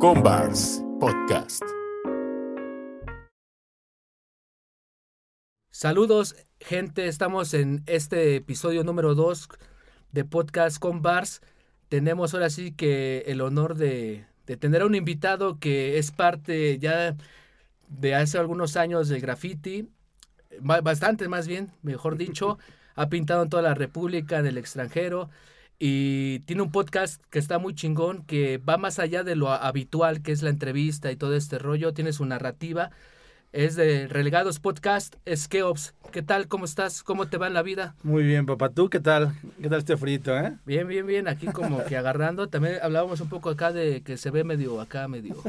Combars Podcast. Saludos, gente. Estamos en este episodio número 2 de Podcast con Bars. Tenemos ahora sí que el honor de, de tener a un invitado que es parte ya de hace algunos años del graffiti, ba- bastante más bien, mejor dicho. ha pintado en toda la República, en el extranjero. Y tiene un podcast que está muy chingón, que va más allá de lo habitual, que es la entrevista y todo este rollo. Tiene su narrativa. Es de Relegados Podcast, es Keops. ¿Qué tal? ¿Cómo estás? ¿Cómo te va en la vida? Muy bien, papá. ¿Tú qué tal? ¿Qué tal este frito, eh? Bien, bien, bien. Aquí como que agarrando. También hablábamos un poco acá de que se ve medio acá, medio,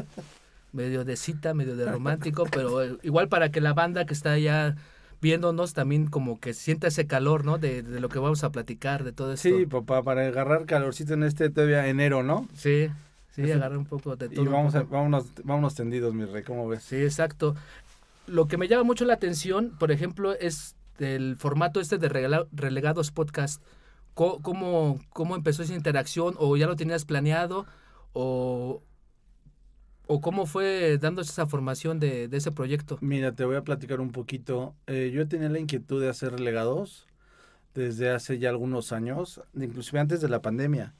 medio de cita, medio de romántico, pero eh, igual para que la banda que está allá viéndonos también como que sienta ese calor, ¿no? De, de lo que vamos a platicar, de todo esto. Sí, papá, para agarrar calorcito en este todavía enero, ¿no? Sí, sí, Eso- agarra un poco de todo. Y vamos a, vámonos, vámonos tendidos, mi rey, ¿cómo ves? Sí, exacto. Lo que me llama mucho la atención, por ejemplo, es el formato este de regala- Relegados Podcast. ¿Cómo, ¿Cómo empezó esa interacción? ¿O ya lo tenías planeado? ¿O, o cómo fue dándose esa formación de, de ese proyecto? Mira, te voy a platicar un poquito. Eh, yo tenía la inquietud de hacer relegados desde hace ya algunos años, inclusive antes de la pandemia.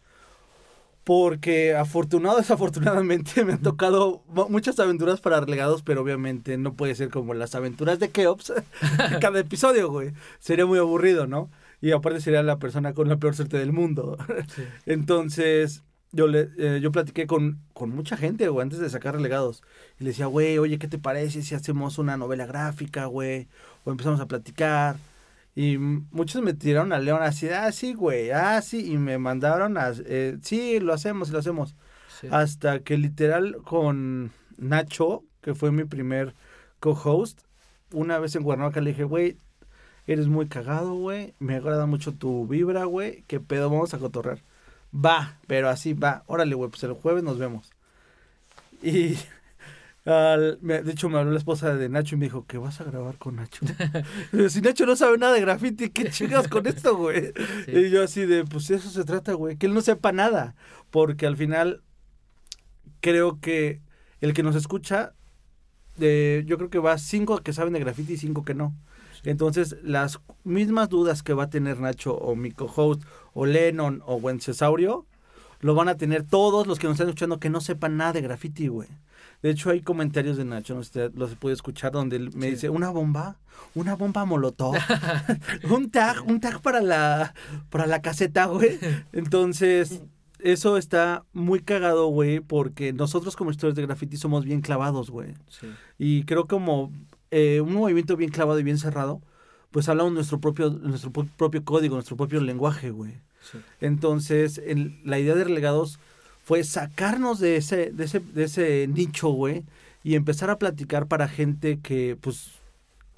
Porque afortunado desafortunadamente me han tocado mu- muchas aventuras para relegados, pero obviamente no puede ser como las aventuras de Keops cada episodio, güey. Sería muy aburrido, ¿no? Y aparte sería la persona con la peor suerte del mundo. Sí. Entonces, yo le eh, yo platiqué con, con mucha gente, güey, antes de sacar relegados. Y le decía, güey, oye, ¿qué te parece si hacemos una novela gráfica, güey? O empezamos a platicar. Y muchos me tiraron al león así, ah, sí, güey, ah, sí. Y me mandaron a, eh, sí, lo hacemos, lo hacemos. Sí. Hasta que literal con Nacho, que fue mi primer co-host, una vez en Cuernavaca le dije, güey, eres muy cagado, güey, me agrada mucho tu vibra, güey, qué pedo, vamos a cotorrear. Va, pero así va, órale, güey, pues el jueves nos vemos. Y al- me- de hecho me habló la esposa de Nacho y me dijo, ¿qué vas a grabar con Nacho? Si Nacho no sabe nada de graffiti, ¿qué chingas con esto, güey? Sí. Y yo así de, pues eso se trata, güey, que él no sepa nada, porque al final creo que el que nos escucha, eh, yo creo que va cinco que saben de graffiti y cinco que no. Entonces, las mismas dudas que va a tener Nacho o mi co-host o Lennon o Wencesaurio, lo van a tener todos los que nos están escuchando que no sepan nada de graffiti, güey. De hecho, hay comentarios de Nacho, los puede escuchar, donde él me Sí. dice, una bomba, una bomba molotov, un tag, un tag para la, para la caseta, güey. Entonces, eso está muy cagado, güey, porque nosotros como historias de graffiti somos bien clavados, güey. Sí. Y creo como eh, un movimiento bien clavado y bien cerrado, pues hablamos nuestro propio, nuestro pro- propio código, nuestro propio lenguaje, güey. Sí. Entonces, el- la idea de relegados fue sacarnos de ese, de ese, de ese nicho, güey, y empezar a platicar para gente que, pues,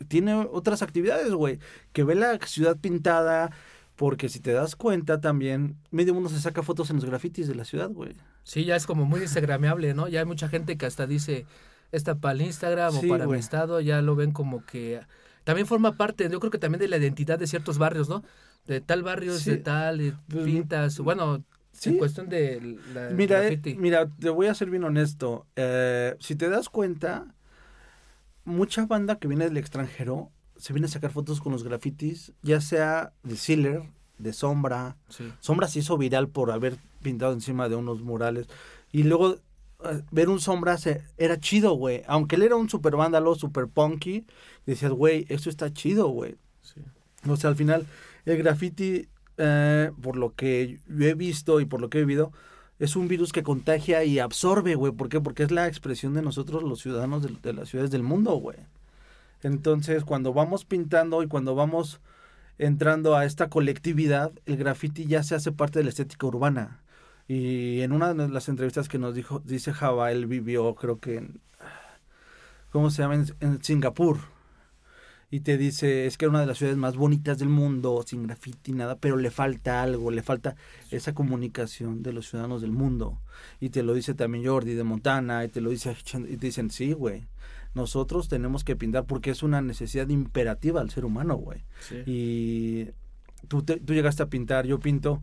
tiene otras actividades, güey, que ve la ciudad pintada, porque si te das cuenta también, medio mundo se saca fotos en los grafitis de la ciudad, güey. Sí, ya es como muy instagrameable, ¿no? Ya hay mucha gente que hasta dice, esta para el Instagram Sí, o para mi estado, ya lo ven como que... También forma parte, yo creo que también de la identidad de ciertos barrios, ¿no? De tal barrio es Sí. de tal, y Pues, pintas, bueno, en Sí. cuestión de la Mira, eh, mira, te voy a ser bien honesto. Eh, si te das cuenta, mucha banda que viene del extranjero se viene a sacar fotos con los grafitis, ya sea de Sealer, de Sombra. Sí. Sombra se hizo viral por haber pintado encima de unos murales. Y luego eh, ver un Sombra se, era chido, güey. Aunque él era un super vándalo, super punky, decías, güey, esto está chido, güey. Sí. O sea, al final, el graffiti, eh, por lo que yo he visto y por lo que he vivido, es un virus que contagia y absorbe, güey. ¿Por qué? Porque es la expresión de nosotros, los ciudadanos de, de las ciudades del mundo, güey. Entonces, cuando vamos pintando y cuando vamos entrando a esta colectividad, el graffiti ya se hace parte de la estética urbana. Y en una de las entrevistas que nos dijo, dice Java, él vivió, creo que en, ¿cómo se llama? En, en Singapur. Y te dice, es que era una de las ciudades más bonitas del mundo, sin graffiti, nada, pero le falta algo, le falta esa comunicación de los ciudadanos del mundo. Y te lo dice también Jordi de Montana, y te lo dice, y te dicen, sí, güey, nosotros tenemos que pintar porque es una necesidad imperativa al ser humano, güey. Sí. Y tú, te- tú llegaste a pintar, yo pinto,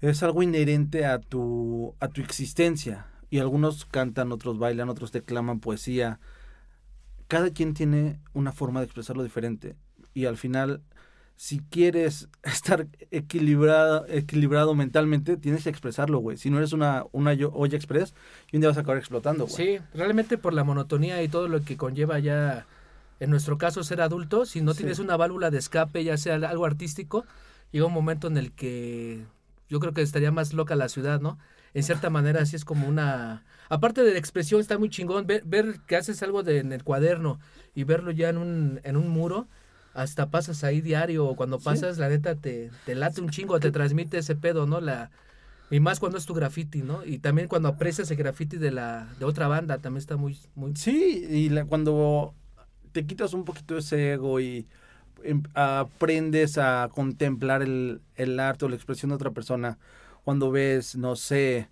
es algo inherente a tu, a tu existencia. y algunos cantan, otros bailan, otros declaman poesía. Cada quien tiene una forma de expresarlo diferente y al final si quieres estar equilibrado, equilibrado mentalmente, tienes que expresarlo, güey. Si no eres una, una olla express, y un día vas a acabar explotando, güey. Sí, realmente por la monotonía y todo lo que conlleva ya, en nuestro caso, ser adulto, si no Sí. tienes una válvula de escape, ya sea algo artístico, llega un momento en el que yo creo que estaría más loca la ciudad, ¿no? En cierta manera, así es como una... Aparte de la expresión, está muy chingón ver, ver que haces algo de, en el cuaderno y verlo ya en un, en un muro, hasta pasas ahí diario o cuando Sí. pasas, la neta, te, te late un chingo, te transmite ese pedo, ¿no? La, y más cuando es tu graffiti, ¿no? Y también cuando aprecias el graffiti de la de otra banda, también está muy muy Sí, y la- cuando te quitas un poquito ese ego y aprendes a contemplar el, el arte o la expresión de otra persona, cuando ves, no sé,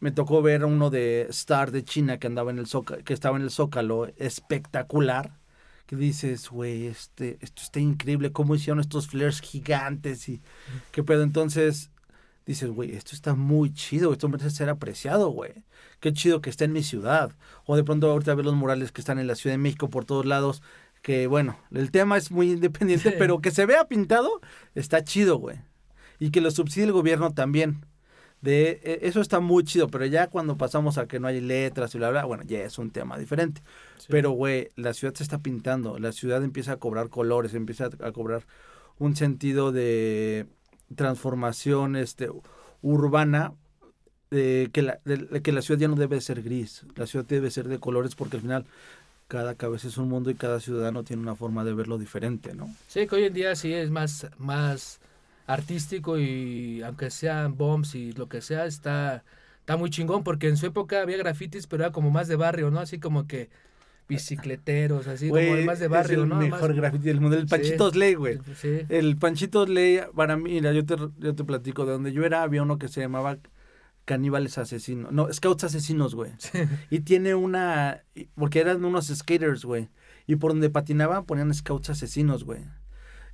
me tocó ver uno de Star de China que andaba en el Zócalo, que estaba en el Zócalo, espectacular, que dices, güey, este, esto está increíble, cómo hicieron estos flares gigantes y qué pedo. Entonces, dices, güey, esto está muy chido, esto merece ser apreciado, güey. Qué chido que está en mi ciudad. O de pronto ahorita ver los murales que están en la Ciudad de México por todos lados, que bueno, el tema es muy independiente, Sí. pero que se vea pintado, está chido, güey. Y que lo subsidie el gobierno también. De, e- eso está muy chido, pero ya cuando pasamos a que no hay letras y bla, bla, bueno, ya es un tema diferente. Pero, güey, la ciudad se está pintando, la ciudad empieza a cobrar colores, empieza a cobrar un sentido de transformación este, urbana, de que, la, de- de que la ciudad ya no debe ser gris, la ciudad debe ser de colores porque al final cada cabeza es un mundo y cada ciudadano tiene una forma de verlo diferente, ¿no? Sí, que hoy en día sí es más más artístico y aunque sean bombs y lo que sea, está está muy chingón porque en su época había grafitis, pero era como más de barrio, ¿no? Así como que bicicleteros, así como Güey, más de barrio, es el ¿no? mejor Más- graffiti del mundo, el Sí. Panchito Slay, güey. Sí. El Panchito Ley, para mí, mira, yo te, yo te platico, de donde yo era había uno que se llamaba Caníbales Asesinos, no, Scouts Asesinos, güey. Y tiene una, porque eran unos skaters, güey. Y por donde patinaban ponían Scouts Asesinos, güey.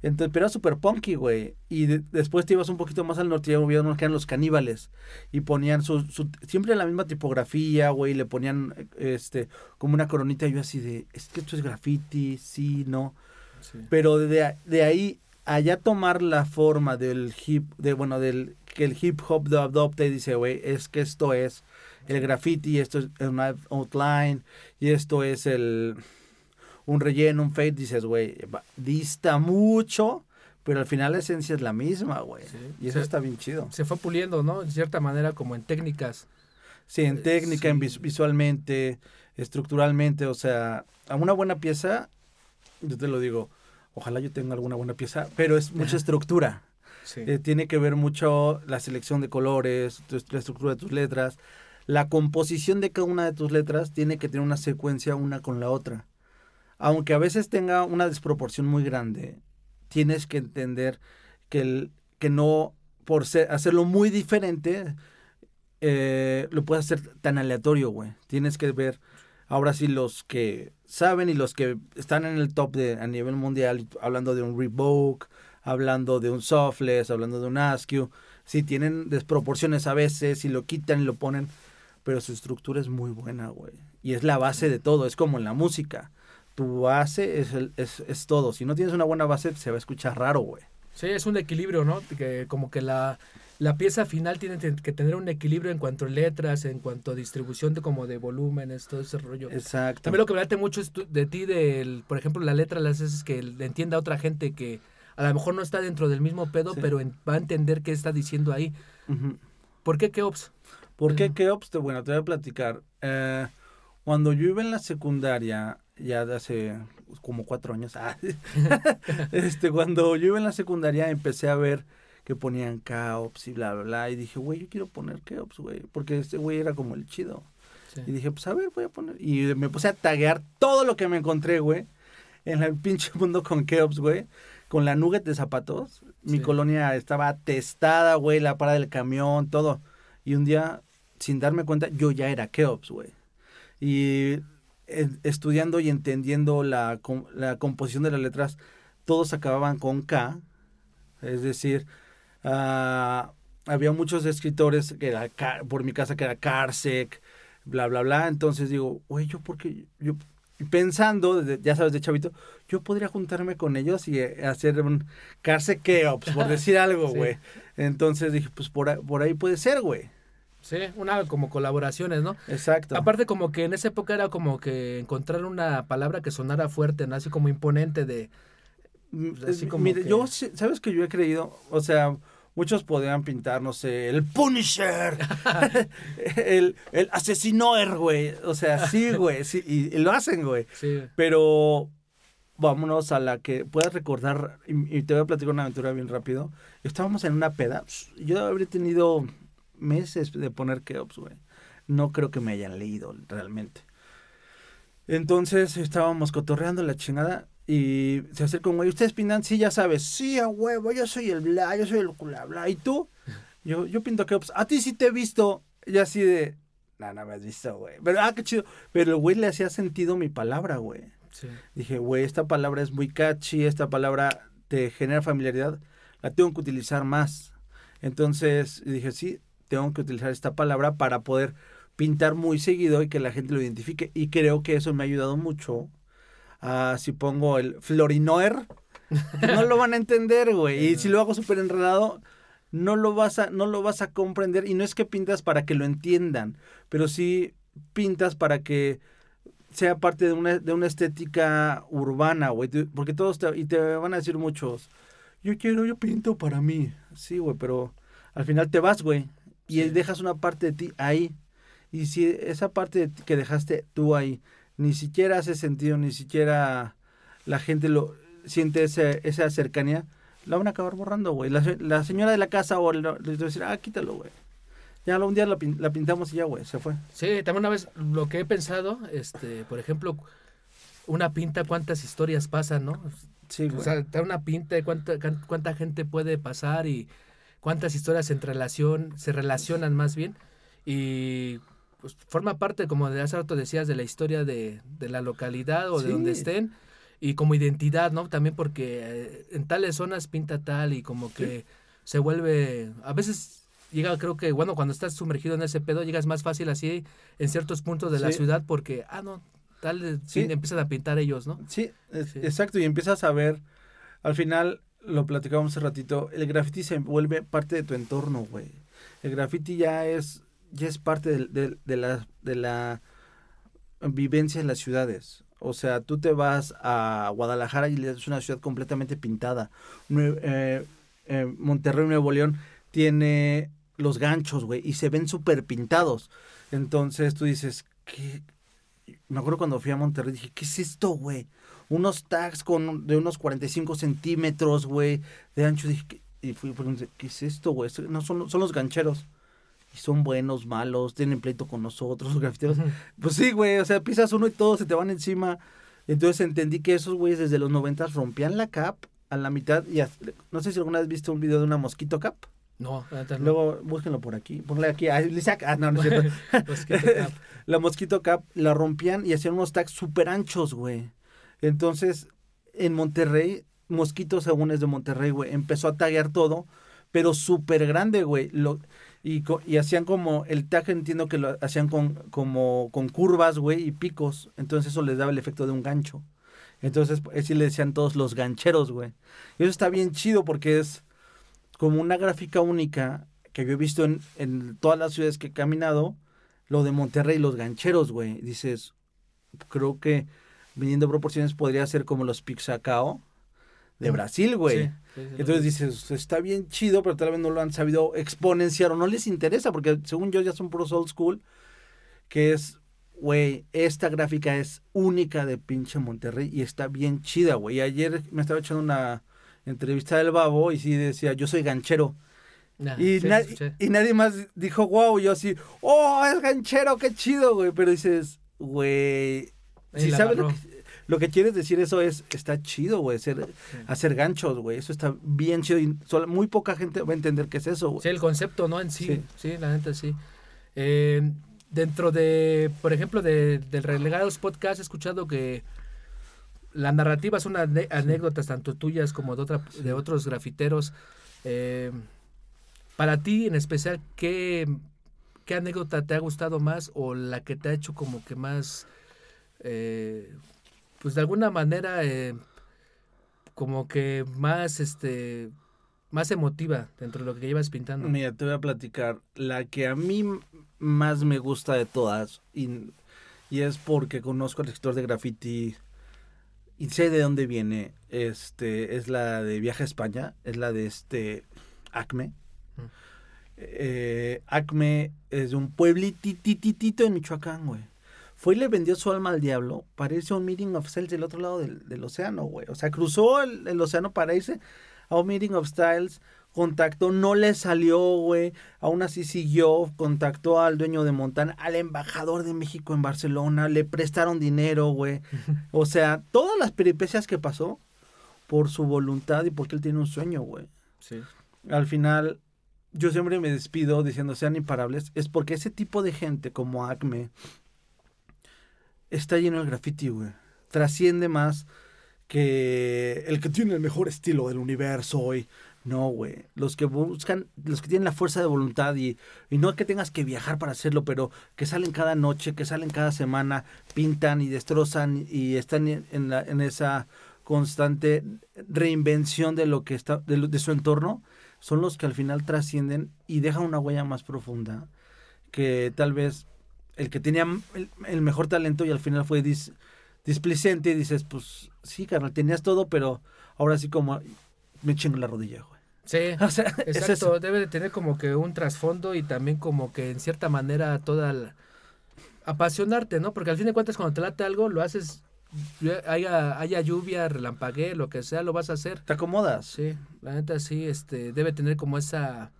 Entonces, pero era súper punky, güey. Y de- después te ibas un poquito más al norte y unos que eran los caníbales. Y ponían su, su- siempre la misma tipografía, güey. y Le ponían, este, como una coronita. Y yo así de, es que esto es graffiti, sí, no. Sí. Pero de, de ahí allá tomar la forma del hip, de bueno, del que el hip hop lo adopta y dice, güey, es que esto es el graffiti, esto es una outline y esto es el un relleno, un fade, dices, güey, dista mucho, pero al final la esencia es la misma, güey. Sí. Y eso está bien chido. Se fue puliendo, ¿no? En cierta manera como en técnicas. Sí, en Eh, técnica, en vis- visualmente, estructuralmente, o sea, a una buena pieza, yo te lo digo, ojalá yo tenga alguna buena pieza, pero es mucha estructura. Sí. Eh, tiene que ver mucho la selección de colores, tu- la estructura de tus letras, la composición de cada una de tus letras tiene que tener una secuencia una con la otra. Aunque a veces tenga una desproporción muy grande, tienes que entender que, el, que no, por ser, hacerlo muy diferente, eh, lo puedes hacer tan aleatorio, güey. Tienes que ver, ahora sí, los que saben y los que están en el top de, a nivel mundial, hablando de un Revoke, hablando de un Softless, hablando de un Askew, sí tienen desproporciones a veces y lo quitan y lo ponen, pero su estructura es muy buena, güey. Y es la base de todo, es como en la música. Tu base es, el, es, es todo. Si no tienes una buena base, se va a escuchar raro, güey. Sí, es un equilibrio, ¿no? Que como que la, la pieza final tiene que tener un equilibrio en cuanto a letras, en cuanto a distribución de como de volúmenes, todo ese rollo. Exacto. También lo que me late mucho es tu- de ti, del, por ejemplo, la letra las haces que entienda a otra gente que a lo mejor no está dentro del mismo pedo, Sí. pero en- va a entender qué está diciendo ahí. Ujú. ¿Por qué Keops? ¿Por qué. Keops? Te- Bueno, te voy a platicar. Eh, cuando yo iba en la secundaria, ya de hace como cuatro años, ah, este, cuando yo iba en la secundaria empecé a ver que ponían Keops y bla, bla, bla, y dije, güey, yo quiero poner Keops, güey, porque este güey era como el chido. Sí. Y dije, pues a ver, voy a poner. Y me puse a taguear todo lo que me encontré, güey. En el pinche mundo con Keops, güey. Con la nugget de zapatos. Mi Sí. colonia estaba atestada, güey. La parada del camión, todo. Y un día, sin darme cuenta, yo ya era Keops, güey. Y estudiando y entendiendo la, la composición de las letras, todos acababan con K. Es decir, ah, había muchos escritores que era por mi casa que era Karsek, bla, bla, bla. Entonces digo, güey, yo porque yo pensando, ya sabes, de chavito, yo podría juntarme con ellos y eh, hacer un Carse Keops, por decir algo, Sí. güey. Entonces dije, pues por ahí, por ahí puede ser, güey. Sí, una como colaboraciones, ¿no? Exacto. Aparte como que en esa época era como que encontrar una palabra que sonara fuerte, ¿no? Así como imponente de... Mm, así eh, como mire, que- yo, ¿sabes que yo he creído? O sea, muchos podrían pintar, no sé, el Punisher, el, el asesinoer, güey. O sea, sí, güey, sí, y, y lo hacen, güey. Sí, Pero vámonos a la que puedas recordar, y, y te voy a platicar una aventura bien rápido. Estábamos en una peda, yo habría tenido meses de poner Keops, güey. No creo que me hayan leído realmente. Entonces estábamos cotorreando la chingada y se acerca un güey, ¿ustedes pintan? Sí, ya sabes. Sí, a huevo, yo soy el bla, yo soy el bla, bla. ¿Y tú? Yo, yo pinto Keops. A ti sí te he visto. Y así de, no, no me has visto, güey. Pero, ah, qué chido. Pero el güey le hacía sentido mi palabra, güey. sí. Dije, güey, esta palabra es muy catchy, esta palabra te genera familiaridad, la tengo que utilizar más. Entonces dije, sí, tengo que utilizar esta palabra para poder pintar muy seguido y que la gente lo identifique. Y creo que eso me ha ayudado mucho. A si pongo el Florinoer, no lo van a entender, güey. Y si lo hago súper enredado, no lo vas a, no lo vas a comprender. Y no es que pintas para que lo entiendan, pero sí pintas para que sea parte de una, de una estética urbana, güey. Porque todos te, y te van a decir muchos, yo quiero, yo pinto para mí. Sí, güey, pero al final te vas, güey. Y Sí. dejas una parte de ti ahí. Y si esa parte de ti que dejaste tú ahí ni siquiera hace sentido, ni siquiera la gente lo siente ese, esa cercanía, la van a acabar borrando, güey. La, la señora de la casa o les va a decir, ah, quítalo, güey. Ya un día la, la pintamos y ya, güey, se fue. Sí, también una vez lo que he pensado, este, por ejemplo, una pinta, cuántas historias pasan, ¿no? Sí, güey. O sea, dar una pinta de cuánta, cuánta gente puede pasar y cuántas historias en relación, se relacionan más bien. Y pues forma parte, como de hace rato decías, de la historia de, de la localidad o de donde estén. Y como identidad, ¿no? También porque eh, en tales zonas pinta tal y como que se vuelve, a veces llega, creo que, bueno, cuando estás sumergido en ese pedo, llegas más fácil así en ciertos puntos de la ciudad porque, ah, no, tal, eh, Sí. empiezan a pintar ellos, ¿no? Sí, es- Sí. exacto. Y empiezas a ver, al final, lo platicábamos hace ratito, el graffiti se vuelve parte de tu entorno, güey. El graffiti ya es, ya es parte del- del- de, la, de la vivencia en las ciudades. O sea, tú te vas a Guadalajara y es una ciudad completamente pintada. Eh, eh, Monterrey, Nuevo León, tiene los ganchos, güey, y se ven súper pintados. Entonces tú dices, ¿qué? Me acuerdo cuando fui a Monterrey, dije, ¿qué es esto, güey? Unos tags con, de unos 45 centímetros, güey, de ancho. Dije, ¿qué? y fui, ¿qué es esto, güey? No, son, son los gancheros. Y son buenos, malos, tienen pleito con nosotros, los grafiteros. Pues sí, güey, o sea, pisas uno y todos se te van encima. Entonces entendí que esos güeyes desde los 90 rompían la cap a la mitad y hasta- no sé si alguna vez viste un video de una mosquito cap. No, no. Luego búsquenlo por aquí, ponle aquí, ah, ah, no, no es cierto. La mosquito cap la rompían y hacían unos tags súper anchos, güey. Entonces, en Monterrey, Mosquito, según es de Monterrey, güey, empezó a taguear todo, pero súper grande, güey. Lo, y, y hacían como, el tag entiendo que lo hacían con, como, con curvas, güey, y picos. Entonces eso les daba el efecto de un gancho. Entonces, así le decían todos los gancheros, güey. Y eso está bien chido porque es como una gráfica única que yo he visto en, en todas las ciudades que he caminado, lo de Monterrey, los gancheros, güey. Dices, creo que viniendo proporciones podría ser como los Pixacao de Mm. Brasil, güey. Sí, sí, sí, Entonces dices, está bien chido, pero tal vez no lo han sabido exponenciar o no les interesa, porque según yo ya son puros old school, que es, güey, esta gráfica es única de pinche Monterrey y está bien chida, güey. Y ayer me estaba echando una entrevista del babo y sí decía, yo soy ganchero. Nah, Y, sí, na- y nadie más dijo, wow, yo así, oh, es ganchero, qué chido, güey. Pero dices, güey, si sabes lo que, lo que quieres decir eso es, está chido, güey, hacer, hacer ganchos, güey. Eso está bien chido y solo- muy poca gente va a entender qué es eso, güey. Sí, el concepto, ¿no? En sí, Sí. sí, la neta sí. Eh, dentro de, por ejemplo, de, del Relegados Podcast, he escuchado que la narrativa son anécdotas tanto tuyas como de, otra, de otros grafiteros. Eh, para ti, en especial, ¿qué, ¿qué anécdota te ha gustado más o la que te ha hecho como que más, eh, pues de alguna manera, eh, como que más, este, más emotiva dentro de lo que llevas pintando? Mira, te voy a platicar. La que a mí más me gusta de todas, y, y es porque conozco al escritor de graffiti y sé de dónde viene, este, es la de Viaje a España, es la de este Acme. Mm. Eh, Acme es de un pueblitititito en Michoacán, güey. Fue y le vendió su alma al diablo para irse a un meeting of styles del otro lado del, del océano, güey. O sea, cruzó el, el océano para irse a un meeting of styles, contactó, no le salió, güey. Aún así siguió, contactó al dueño de Montana, al embajador de México en Barcelona, le prestaron dinero, güey. O sea, todas las peripecias que pasó por su voluntad y porque él tiene un sueño, güey. Sí. Al final, yo siempre me despido diciendo sean imparables, es porque ese tipo de gente como Acme está lleno de graffiti, güey. Trasciende más que el que tiene el mejor estilo del universo hoy. No, güey. Los que buscan, los que tienen la fuerza de voluntad y, y no que tengas que viajar para hacerlo, pero que salen cada noche, que salen cada semana, pintan y destrozan y están en, la- en esa constante reinvención de lo que está, de su entorno, son los que al final trascienden y dejan una huella más profunda que tal vez el que tenía el, el mejor talento y al final fue dis- displicente y dices, pues sí, carnal, tenías todo, pero ahora sí como me chingo la rodilla, güey. Sí, O sea, exacto. Debe de tener como que un trasfondo y también como que en cierta manera toda la- apasionarte, ¿no? Porque al fin de cuentas cuando te late algo lo haces, haya, haya lluvia, relampaguee, lo que sea, lo vas a hacer. Te acomodas. Sí, la neta sí, este, debe tener como esa,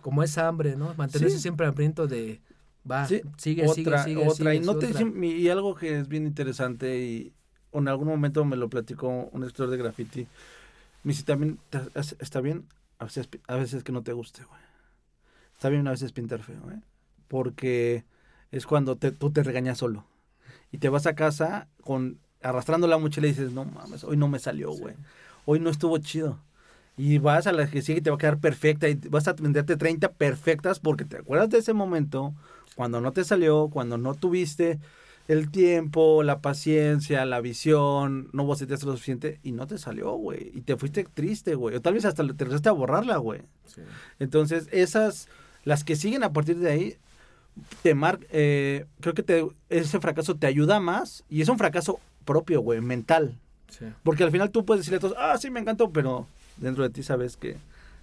como esa hambre, ¿no? Mantenerse Sí. siempre hambriento de, va, Sí, sigue, otra, sigue, sigue, otra. y, sigue, no te otra. dicen- y algo que es bien interesante y en algún momento me lo platicó un escritor de graffiti. Me dice, también te- es- está bien a veces, a veces que no te guste, güey. Está bien a veces pintar feo, ¿eh? Porque es cuando te- tú te regañas solo. Y te vas a casa con arrastrando la mochila y dices, no mames, hoy no me salió, güey. Hoy no estuvo chido. Y vas a la que sigue y te va a quedar perfecta y vas a venderte 30 perfectas porque te acuerdas de ese momento cuando no te salió, cuando no tuviste el tiempo, la paciencia, la visión, no vos lo suficiente y no te salió, güey. Y te fuiste triste, güey. O tal vez hasta te regresaste a borrarla, güey. Sí. Entonces, esas, las que siguen a partir de ahí, te mar eh, creo que te, ese fracaso te ayuda más y es un fracaso propio, güey, mental. Sí. Porque al final tú puedes decirle a todos, ah, sí, me encantó, pero dentro de ti sabes que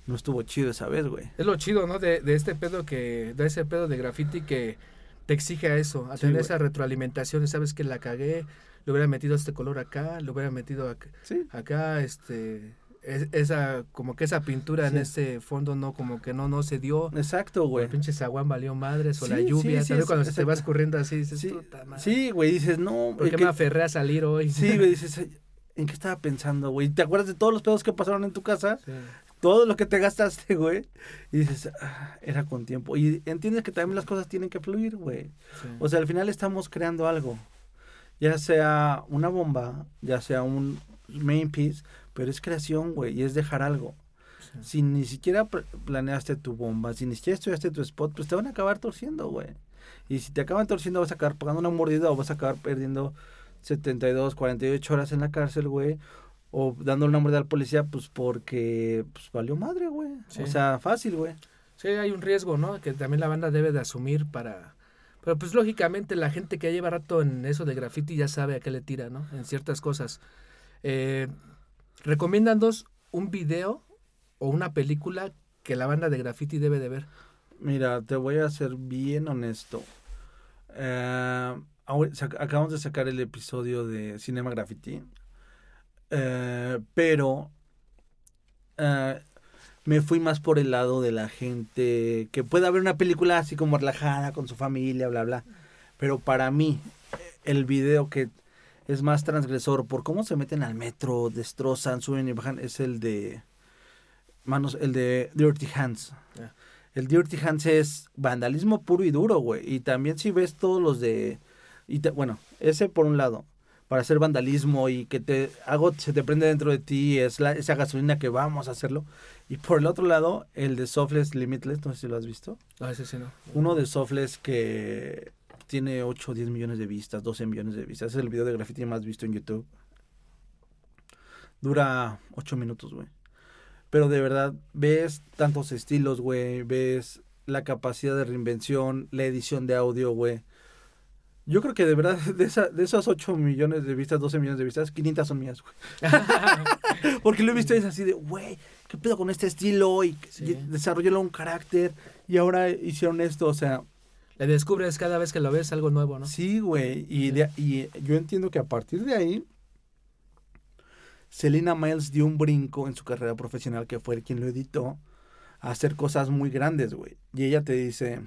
no estuvo chido esa vez, güey. Es lo chido, ¿no? De, de este pedo que, de ese pedo de graffiti que te exige a eso, a Sí, tener güey. esa retroalimentación sabes que la cagué, le hubiera metido este color acá, le hubiera metido acá, Sí. acá, este, es- esa, como que esa pintura en ese fondo no, como que no, no se dio. Exacto, O el güey. pinche zaguán valió madres, o la Sí, lluvia, sí, también es- cuando se te va exacto. escurriendo así, dices, Sí, "Puta madre, sí, güey, dices, no. ¿por qué que- me aferré a salir hoy? Sí, güey, dices, "Ay, ¿en qué estaba pensando, güey? ¿Te acuerdas de todos los pedos que pasaron en tu casa? Todo lo que te gastaste, güey. Y dices, "Ah, era con tiempo. Y entiendes que también las cosas tienen que fluir, güey. sí. O sea, al final estamos creando algo. Ya sea una bomba, ya sea un main piece, pero es creación, güey, y es dejar algo. Sí. Si ni siquiera planeaste tu bomba, si ni siquiera estudiaste tu spot, pues te van a acabar torciendo, güey. Y si te acaban torciendo, vas a acabar pagando una mordida o vas a acabar perdiendo 72, 48 horas en la cárcel, güey. O dándole una mordida al policía, pues porque pues, valió madre, güey. Sí. O sea, fácil, güey. Sí, hay un riesgo, ¿no? Que también la banda debe de asumir para... Pero pues lógicamente la gente que lleva rato en eso de graffiti ya sabe a qué le tira, ¿no? En ciertas cosas. Eh, recomiéndanos un video o una película que la banda de graffiti debe de ver. Mira, te voy a ser bien honesto. Eh, acabamos de sacar el episodio de Cinema Graffiti. Eh, pero eh, me fui más por el lado de la gente que pueda ver una película así como relajada con su familia, bla, bla. Pero para mí, el video que es más transgresor por cómo se meten al metro, destrozan, suben y bajan, es el de manos, el de Dirty Hands. El Dirty Hands es vandalismo puro y duro, güey. Y también si ves todos los de... Y te- bueno, ese por un lado. Para hacer vandalismo y que te algo se te prende dentro de ti, es la, esa gasolina que vamos a hacerlo. Y por el otro lado, el de Softless Limitless, no sé si lo has visto. No, ese sí no. Uno de Softless que tiene 8 o 10 millones de vistas, 12 millones de vistas. Es el video de graffiti más visto en YouTube. Dura 8 minutos, güey. Pero de verdad, ves tantos estilos, güey. Ves la capacidad de reinvención, la edición de audio, güey. Yo creo que de verdad, de, esa, de esas 8 millones de vistas, 12 millones de vistas, 500 son mías, güey. Porque lo he visto y es así de, güey, ¿qué pedo con este estilo? Y, Sí. y desarrollaron un carácter y ahora hicieron esto, o sea, Le descubres cada vez que lo ves algo nuevo, ¿no? Sí, güey. Y, de- y yo entiendo que a partir de ahí, Selena Miles dio un brinco en su carrera profesional, que fue quien lo editó, a hacer cosas muy grandes, güey. Y ella te dice,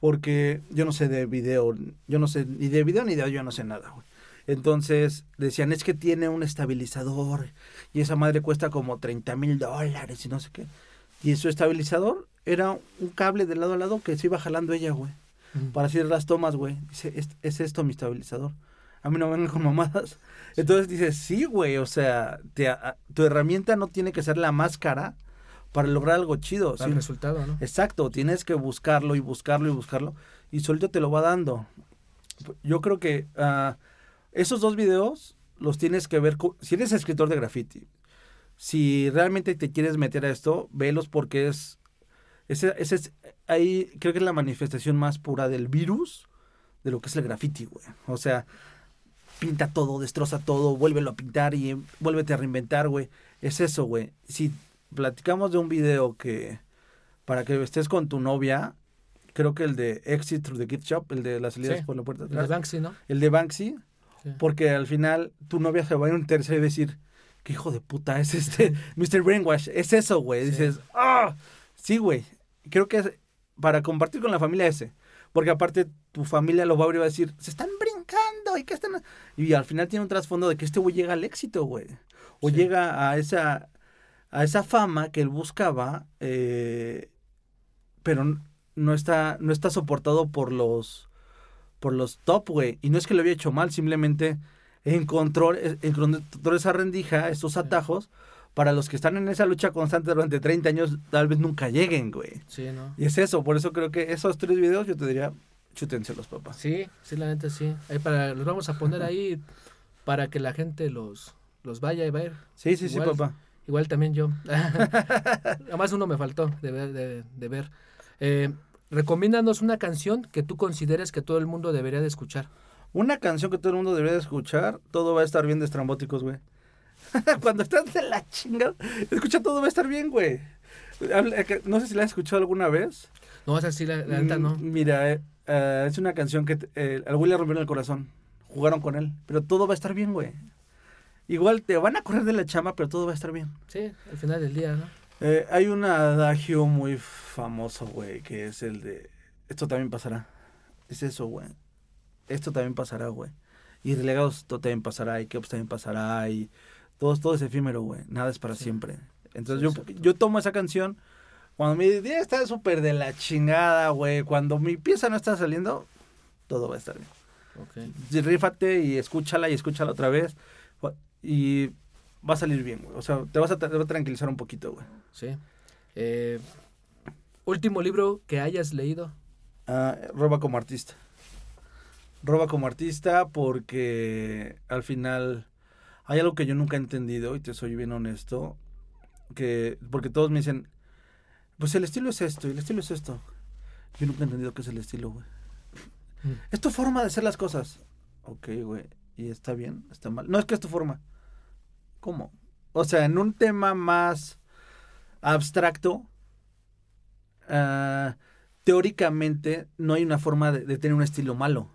porque yo no sé de video, yo no sé ni de video ni de audio, yo no sé nada, güey. Entonces decían, es que tiene un estabilizador y esa madre cuesta como 30 mil dólares y no sé qué. Y su estabilizador era un cable de lado a lado que se iba jalando ella, güey Mm. para hacer las tomas, güey. Dice, es, es esto mi estabilizador. A mí no me vengan con mamadas. Entonces dice, sí, güey, o sea, te- a- tu herramienta no tiene que ser la más cara para lograr algo chido. Para el resultado, ¿no? Exacto, tienes que buscarlo y buscarlo y buscarlo y solito te lo va dando. Yo creo que ah, esos dos videos los tienes que ver, si eres escritor de graffiti, si realmente te quieres meter a esto, velos porque es, ese, ese es, ahí creo que es la manifestación más pura del virus de lo que es el graffiti, güey. O sea, pinta todo, destroza todo, vuélvelo a pintar y vuélvete a reinventar, güey. Es eso, güey. Si platicamos de un video que para que estés con tu novia, creo que el de Exit Through the Gift Shop, el de las salidas Sí. por la puerta de El de atrás, Banksy, ¿no? el de Banksy, Sí. porque al final tu novia se va a interesar y decir, qué hijo de puta es este Mr. Brainwash. Es eso, güey. Sí. Dices, ah, sí, güey. Creo que es para compartir con la familia ese. Porque aparte tu familia lo va a abrir y va a decir, se están brincando y que están... Y al final tiene un trasfondo de que este güey llega al éxito, güey. O llega a esa, a esa fama que él buscaba, eh, pero no está, no está soportado por los por los top, güey. Y no es que lo había hecho mal, simplemente encontró, eh, encontró esa rendija, esos atajos, para los que están en esa lucha constante durante 30 años, tal vez nunca lleguen, güey. Sí, ¿no? Y es eso, por eso creo que esos tres videos yo te diría, chútenselos, papá. Sí, sí, la neta sí. Ahí para, los vamos a poner ahí para que la gente los, los vaya a ver. Sí, sí, sí, papá. Igual también yo. Además uno me faltó de ver. De, de ver. Eh, recomiéndanos una canción que tú consideres que todo el mundo debería de escuchar. Una canción que todo el mundo debería de escuchar, todo va a estar bien de estrambóticos, güey. Cuando estás de la chinga, escucha todo va a estar bien, güey. Que- No sé si la has escuchado alguna vez. No, esa sí, la, la neta no. Mm, Mira, eh, eh, es una canción que eh, al güey le rompieron el corazón. Jugaron con él, pero todo va a estar bien, güey. Igual te van a correr de la chamba, pero todo va a estar bien. Sí, al final del día, ¿no? Eh, hay un adagio muy famoso, güey, que es el de esto también pasará. Es eso, güey. Esto también pasará, güey. Y relegados esto también pasará, y Keops también pasará, y todo, todo es efímero, güey. Nada es para Sí. siempre. Entonces Sí, yo, exacto. yo tomo esa canción, cuando mi idea está súper de la chingada, güey, cuando mi pieza no está saliendo, todo va a estar bien. Ok. Y Rífate y escúchala y escúchala otra vez, y va a salir bien, güey. O sea, te vas a, te va a tranquilizar un poquito, güey. Sí. Eh, último libro que hayas leído. Ah, roba como artista. Roba como artista porque al final hay algo que yo nunca he entendido y te soy bien honesto. Que, porque todos me dicen, pues el estilo es esto y el estilo es esto. Yo nunca he entendido qué es el estilo, güey. Mm. Es tu forma de hacer las cosas. Ok, güey. ¿Y está bien? ¿Está mal? No, es que es tu forma. ¿Cómo? O sea, en un tema más abstracto, ah, teóricamente no hay una forma de, de tener un estilo malo.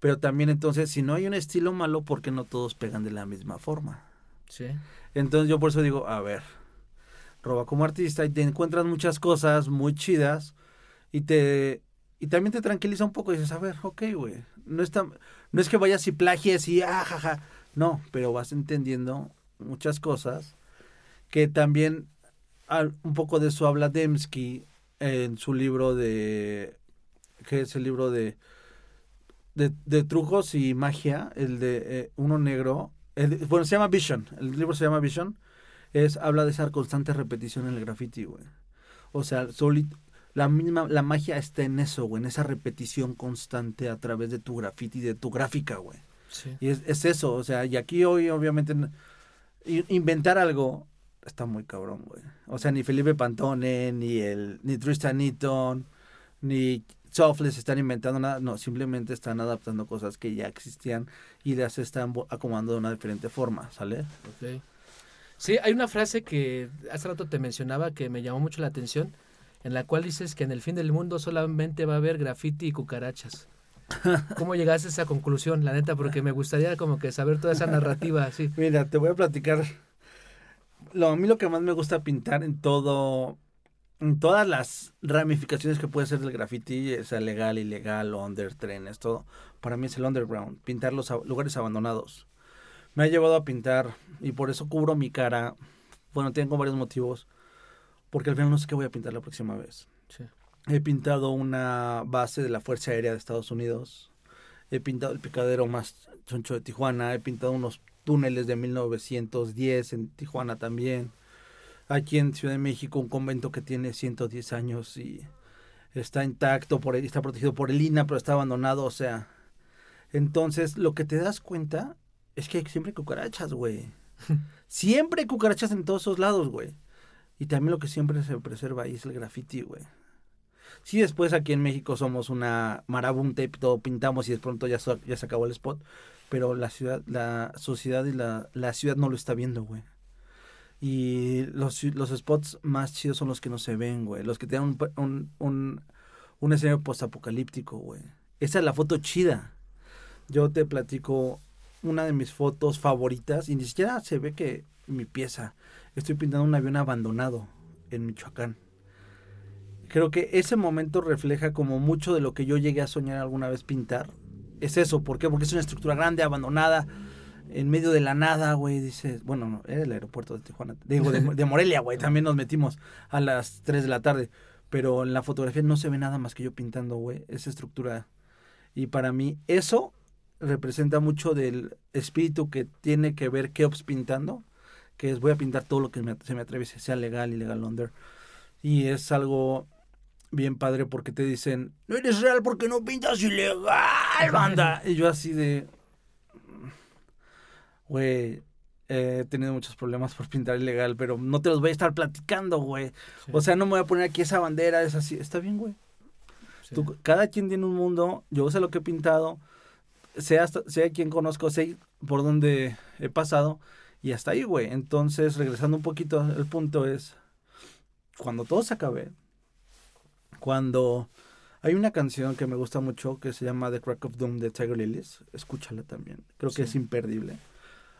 Pero también entonces, si no hay un estilo malo, ¿por qué no todos pegan de la misma forma? Sí. Entonces yo por eso digo, a ver, roba como artista y te encuentras muchas cosas muy chidas y te y también te tranquiliza un poco y dices, a ver, ok, güey, no está, no es que vayas y plagies y ah, jaja, no, pero vas entendiendo muchas cosas que también un poco de eso habla Dembski en su libro de que es el libro de de, trucos y magia, el de eh, uno negro, el- bueno, se llama Vision, el libro se llama Vision, es, habla de esa constante repetición en el graffiti, güey. O sea, soli- la misma, la magia está en eso, güey, en esa repetición constante a través de tu graffiti, de tu gráfica, güey. Sí. Y es, es eso, o sea, y aquí hoy obviamente inventar algo está muy cabrón, güey. O sea, ni Felipe Pantone, ni el, ni Tristan Eaton, ni Softless están inventando nada, no, simplemente están adaptando cosas que ya existían y las están acomodando de una diferente forma, ¿sale? Sí, hay una frase que hace rato te mencionaba que me llamó mucho la atención, en la cual dices que en el fin del mundo solamente va a haber graffiti y cucarachas. ¿Cómo llegaste a esa conclusión, la neta? Porque me gustaría como que saber toda esa narrativa así. Mira, te voy a platicar. Lo, a mí lo que más me gusta pintar en todo, en todas las ramificaciones que puede ser del graffiti, sea legal, ilegal, under, trenes, todo, para mí es el underground, pintar los lugares abandonados. Me ha llevado a pintar y por eso cubro mi cara. Bueno, tengo varios motivos, porque al final no sé qué voy a pintar la próxima vez. Sí. He pintado una base de la Fuerza Aérea de Estados Unidos. He pintado el picadero más choncho de Tijuana. He pintado unos túneles de 1910 en Tijuana también. Aquí en Ciudad de México un convento que tiene 110 años y está intacto, por está protegido por el INA, pero está abandonado. O sea, entonces lo que te das cuenta es que hay siempre cucarachas, güey. siempre hay cucarachas en todos esos lados, güey. Y también lo que siempre se preserva ahí es el graffiti, güey. Sí, después aquí en México somos una marabunta y todo pintamos y de pronto ya, ya se acabó el spot. Pero la ciudad, la sociedad y la, la ciudad no lo está viendo, güey. Y los, los spots más chidos son los que no se ven, güey. Los que tienen un, un, un, un escenario postapocalíptico, güey. Esa es la foto chida. Yo te platico una de mis fotos favoritas y ni siquiera se ve que mi pieza. Estoy pintando un avión abandonado en Michoacán. Creo que ese momento refleja como mucho de lo que yo llegué a soñar alguna vez pintar. Es eso, ¿por qué? Porque es una estructura grande, abandonada, en medio de la nada, güey. Dices, bueno, no, era el aeropuerto de Tijuana, digo, de, Morelia, güey. También nos metimos a las 3 de la tarde. Pero en la fotografía no se ve nada más que yo pintando, güey, esa estructura. Y para mí eso representa mucho del espíritu que tiene que ver Keops pintando, que es voy a pintar todo lo que me- se me atreve, sea legal, ilegal, under. Y es algo bien padre porque te dicen, no eres real porque no pintas ilegal, banda. y yo así de, güey, he tenido muchos problemas por pintar ilegal, pero no te los voy a estar platicando, güey. Sí, O sea, no me voy a poner aquí esa bandera, es así. Está bien, güey. sí. Tú- cada quien tiene un mundo, yo sé lo que he pintado, sé, hasta, sé a quién conozco, sé por dónde he pasado y hasta ahí, güey. Entonces, regresando un poquito, el punto es, cuando todo se acabe, cuando hay una canción que me gusta mucho que se llama The Crack of Doom de Tiger Lilies, escúchala también, creo que Sí. es imperdible.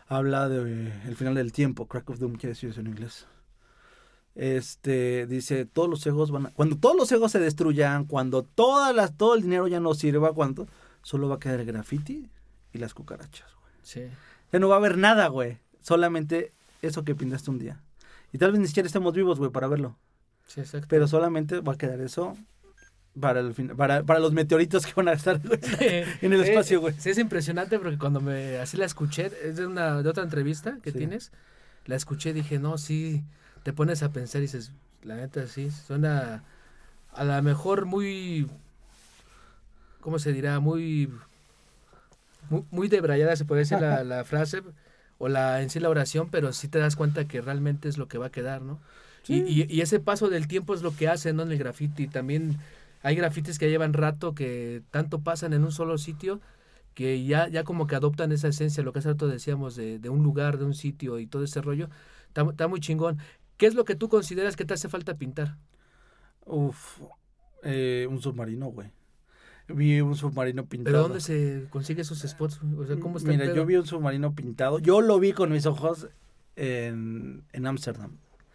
Habla de eh, el final del tiempo, Crack of Doom quiere decir eso en inglés. Este dice, todos los egos van a, cuando todos los egos se destruyan, cuando todas las todo el dinero ya no sirva, cuando solo va a quedar el graffiti y las cucarachas, güey. Sí. Ya no va a haber nada, güey. Solamente eso que pintaste un día. Y tal vez ni siquiera estemos vivos, güey, para verlo. Sí, exacto. Pero solamente va a quedar eso para el fin, para, para los meteoritos que van a estar güey, en el Eh, espacio, güey. Sí, es impresionante porque cuando me así la escuché, es de una de otra entrevista que Sí. tienes, la escuché y dije, no, sí, te pones a pensar y dices, la neta sí, suena a lo mejor muy, ¿cómo se dirá? Muy, muy, muy debrayada se puede decir la, la frase o la en sí la oración, pero sí te das cuenta que realmente es lo que va a quedar, ¿no? Y, Sí. y, y ese paso del tiempo es lo que hace, ¿no? En el graffiti. También hay grafitis que llevan rato que tanto pasan en un solo sitio que ya, ya como que adoptan esa esencia, lo que hace rato decíamos, de, de un lugar, de un sitio y todo ese rollo. Está, está muy chingón. ¿Qué es lo que tú consideras que te hace falta pintar? Uf, eh, un submarino, güey. Vi un submarino pintado. ¿Pero dónde se consigue esos spots? O sea, ¿cómo está Mira, yo vi un submarino pintado. Yo lo vi con mis ojos en en Ámsterdam.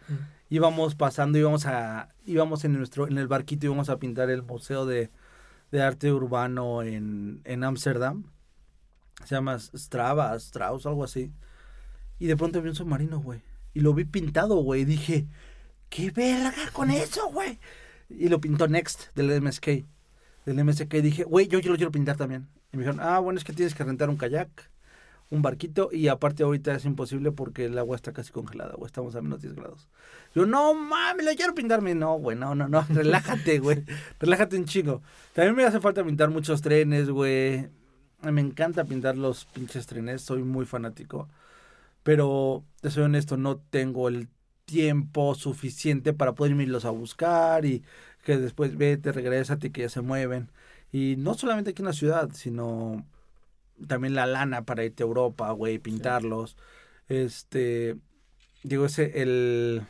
Mm. Íbamos pasando, íbamos a, íbamos en nuestro, en el barquito, íbamos a pintar el museo de, de arte urbano en, en Ámsterdam. Se llama Strava, Strauss, algo así. Y de pronto vi un submarino, güey. Y lo vi pintado, güey. Y dije, ¿qué verga con eso, güey? Y lo pintó Next, del MSK. del MSK y dije, güey, yo, yo lo quiero pintar también. Y me dijeron, ah, bueno, es que tienes que rentar un kayak, un barquito, y aparte ahorita es imposible porque el agua está casi congelada, güey, estamos a menos 10 grados. Yo, no mames, lo quiero pintarme. No, güey, no, no, no, relájate, güey, relájate un chingo. También me hace falta pintar muchos trenes, güey. Me encanta pintar los pinches trenes, soy muy fanático. Pero, te soy honesto, no tengo el tiempo suficiente para poder irlos a buscar y que después vete, regrésate, que ya se mueven. Y no solamente aquí en la ciudad, sino también la lana para irte a Europa, güey, pintarlos. Este, digo, ese, el,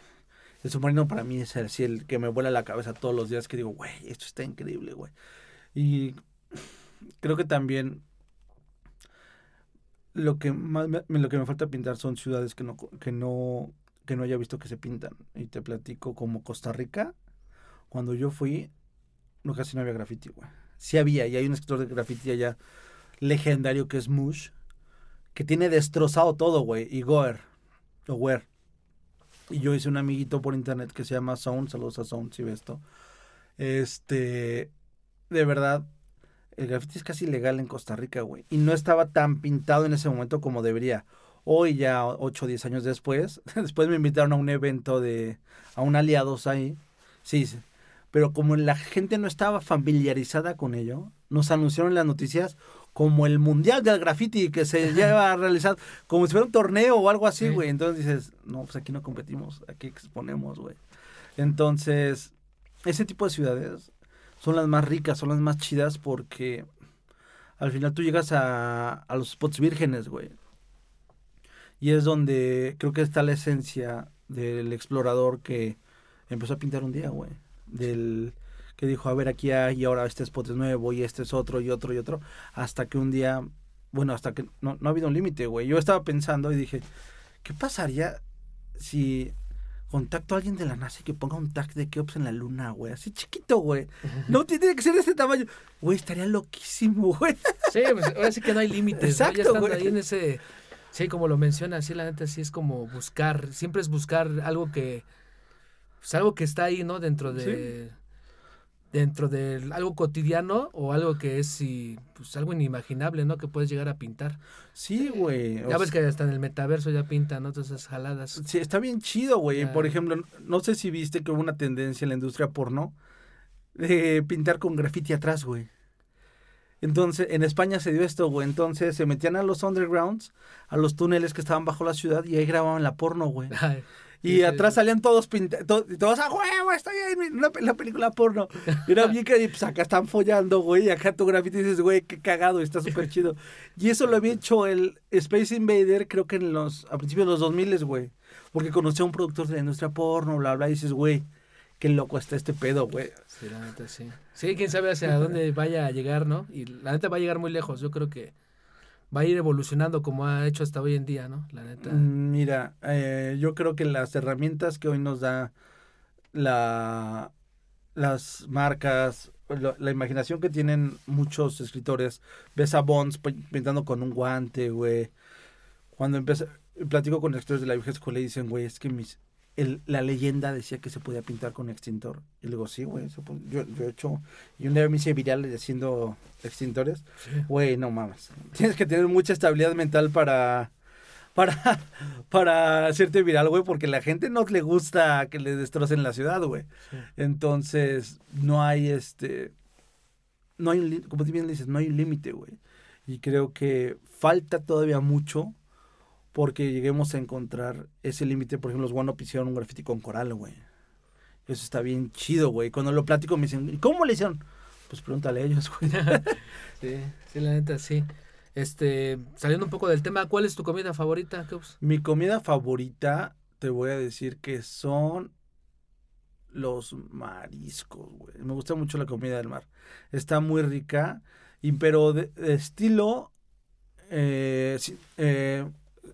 el submarino para mí es así el que me vuela la cabeza todos los días, que digo, güey, esto está increíble, güey. Y creo que también lo que más me, lo que me falta pintar son ciudades que no, que no, que no haya visto que se pintan. Y te platico como Costa Rica, cuando yo fui, no casi no había graffiti, güey. Sí había, y hay un escritor de graffiti allá legendario que es Mush, que tiene destrozado todo, güey, y Goer, o Wer. Y yo hice un amiguito por internet que se llama Sound, saludos a Sound si ves esto. Este, de verdad, el graffiti es casi legal en Costa Rica, güey. Y no estaba tan pintado en ese momento como debería. Hoy ya 8 o 10 años después, después me invitaron a un evento de, a un aliados ahí. Sí, pero como la gente no estaba familiarizada con ello, nos anunciaron en las noticias como el mundial del graffiti que se lleva a realizar, como si fuera un torneo o algo así, güey. Entonces dices, no, pues aquí no competimos, aquí exponemos, güey. Entonces, ese tipo de ciudades son las más ricas, son las más chidas porque al final tú llegas a, a los spots vírgenes, güey. Y es donde creo que está la esencia del explorador que empezó a pintar un día, güey. Del que dijo, a ver, aquí hay, y ahora este spot es nuevo, y este es otro, y otro, y otro. Hasta que un día, bueno, hasta que no, no ha habido un límite, güey. Yo estaba pensando y dije, ¿qué pasaría si contacto a alguien de la NASA y que ponga un tag de Keops en la luna, güey? Así chiquito, güey. No tiene que ser de este tamaño. Güey, estaría loquísimo, güey. Sí, pues ahora sí que no hay límites. Exacto, ¿no? Ya están güey. ahí en ese... Sí, como lo menciona, sí, la neta sí es como buscar, siempre es buscar algo que, pues algo que está ahí, ¿no? Dentro de, dentro de algo cotidiano o algo que es, sí, pues algo inimaginable, ¿no? Que puedes llegar a pintar. Sí, güey. Ya ves sea, que hasta en el metaverso ya pintan, ¿no? Todas esas jaladas. Sí, está bien chido, güey. Por ejemplo, no sé si viste que hubo una tendencia en la industria porno de pintar con graffiti atrás, güey. Entonces, en España se dio esto, güey. Entonces, se metían a los undergrounds, a los túneles que estaban bajo la ciudad y ahí grababan la porno, güey. Y sí, atrás sí. salían todos pintados, todos a huevo, estoy ahí en una pe- la película porno. Y era bien que pues, acá están follando, güey, y acá tu graffiti dices, güey, qué cagado, está súper chido. Y eso lo había hecho el Space Invader, creo que en los, a principios de los 2000, güey. Porque conocía a un productor de la industria porno, bla, bla, y dices, güey, qué loco está este pedo, güey. Sí, la neta sí. Sí, quién sabe hacia dónde vaya a llegar, ¿no? Y la neta va a llegar muy lejos. Yo creo que va a ir evolucionando como ha hecho hasta hoy en día, ¿no? La neta. Mm, Mira, eh, yo creo que las herramientas que hoy nos da la, las marcas, la imaginación que tienen muchos escritores, ves a Bonds pi- pintando con un guante, güey. Cuando empieza, platico con escritores de la vieja escuela y dicen, güey, es que mis, el- la leyenda decía que se podía pintar con extintor. Y le digo, sí, güey, yo, yo he hecho, y un día me hice viral haciendo extintores. Sí. Güey, no mames. Tienes que tener mucha estabilidad mental para para para hacerte viral, güey, porque la gente no le gusta que le destrocen la ciudad, güey. Sí. Entonces, no hay este no hay como tú bien dices, no hay un límite, güey. Y creo que falta todavía mucho porque lleguemos a encontrar ese límite, por ejemplo, los One Up hicieron un graffiti con coral, güey. Eso está bien chido, güey. Cuando lo platico me dicen, ¿y cómo le hicieron? Pues pregúntale a ellos, güey. Sí, sí, la neta sí. Este, saliendo un poco del tema, ¿cuál es tu comida favorita? Mi comida favorita, te voy a decir que son los mariscos, güey. Me gusta mucho la comida del mar. Está muy rica, y, pero de, de estilo eh, eh,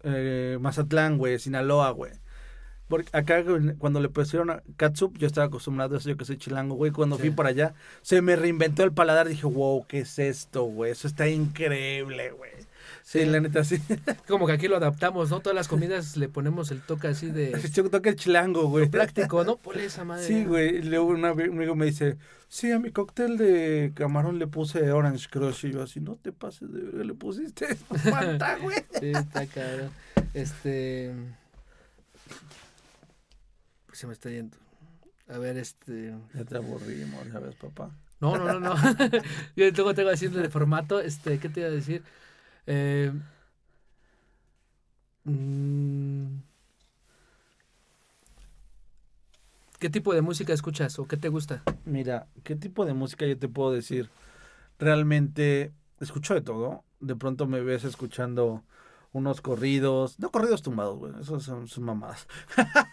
eh, Mazatlán, güey, Sinaloa, güey. Porque acá cuando le pusieron a catsup, yo estaba acostumbrado a eso, yo que soy chilango, güey. Cuando fui para allá, se me reinventó el paladar. Dije, wow, ¿qué es esto, güey? Eso está increíble, güey. Sí, la neta, sí. Como que aquí lo adaptamos, ¿no? Todas las comidas le ponemos el toque así de el chilango, güey. práctico, ¿no? Ponle esa madre. Sí, güey. Luego un amigo me dice, sí, a mi cóctel de camarón le puse Orange Crush. Y yo así, no te pases de verga, le pusiste Fanta, güey. Sí, está cabrón. Este. Pues se me está yendo. A ver, este. Ya te aburrimos, ya ves, papá. No, no, no, no. Yo luego tengo haciendo de formato. Este, ¿qué te iba a decir? Eh, mm, ¿Qué tipo de música escuchas o qué te gusta? Mira, ¿qué tipo de música yo te puedo decir? Realmente escucho de todo. De pronto me ves escuchando unos corridos, no corridos tumbados, güey, esos son, son mamadas.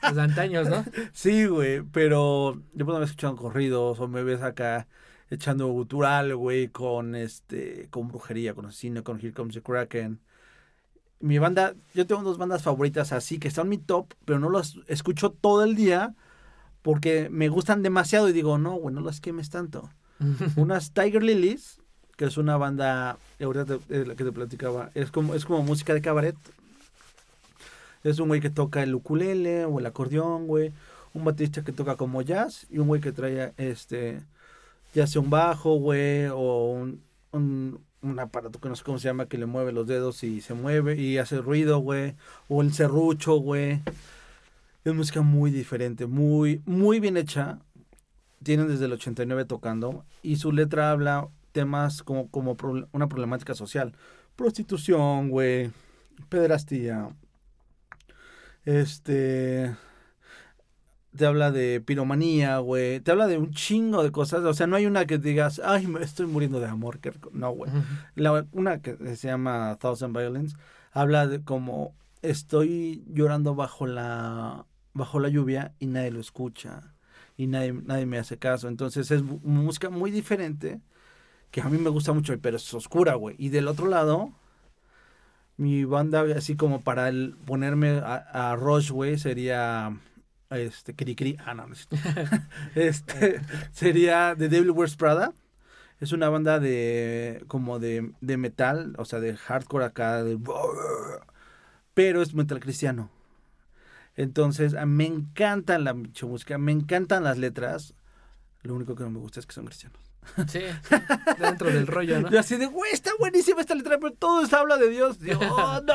Los antaños, ¿no? Sí, güey, pero de pronto me ves escuchando corridos o me ves acá echando gutural, güey, con este, con brujería, con asesino, con Here Comes the Kraken. Mi banda, yo tengo dos bandas favoritas así que están en mi top, pero no las escucho todo el día porque me gustan demasiado y digo, no, güey, no las quemes tanto. Unas Tiger Lilies, que es una banda, ahorita te- eh, la que te platicaba, es como, es como música de cabaret. Es un güey que toca el ukulele o el acordeón, güey. Un baterista que toca como jazz y un güey que trae, este, ya sea un bajo, güey, o un, un, un aparato que no sé cómo se llama, que le mueve los dedos y se mueve y hace ruido, güey. O el serrucho, güey. Es música muy diferente, muy, muy bien hecha. Tienen desde el 89 tocando y su letra habla temas como, como una problemática social. Prostitución, güey, pederastía. Este... Te habla de piromanía, güey. Te habla de un chingo de cosas. O sea, no hay una que digas, ay, me estoy muriendo de amor. que- No, güey. La- una que se llama Thousand Violence habla de como estoy llorando bajo la bajo la lluvia y nadie lo escucha y nadie, nadie me hace caso. Entonces es música muy diferente que a mí me gusta mucho, pero es oscura, güey. Y del otro lado, mi banda, así como para el ponerme a, a Rush, güey, sería este Cri. Ah, no, no es este sería The Devil Wears Prada. Es una banda de como de, de metal, o sea, de hardcore acá, de pero es metal cristiano. Entonces, me encanta la música, me encantan las letras. Lo único que no me gusta es que son cristianos. Sí, dentro del rollo, ¿no? Yo así de, güey, está buenísima esta letra, pero todo está habla de Dios. Dios, no.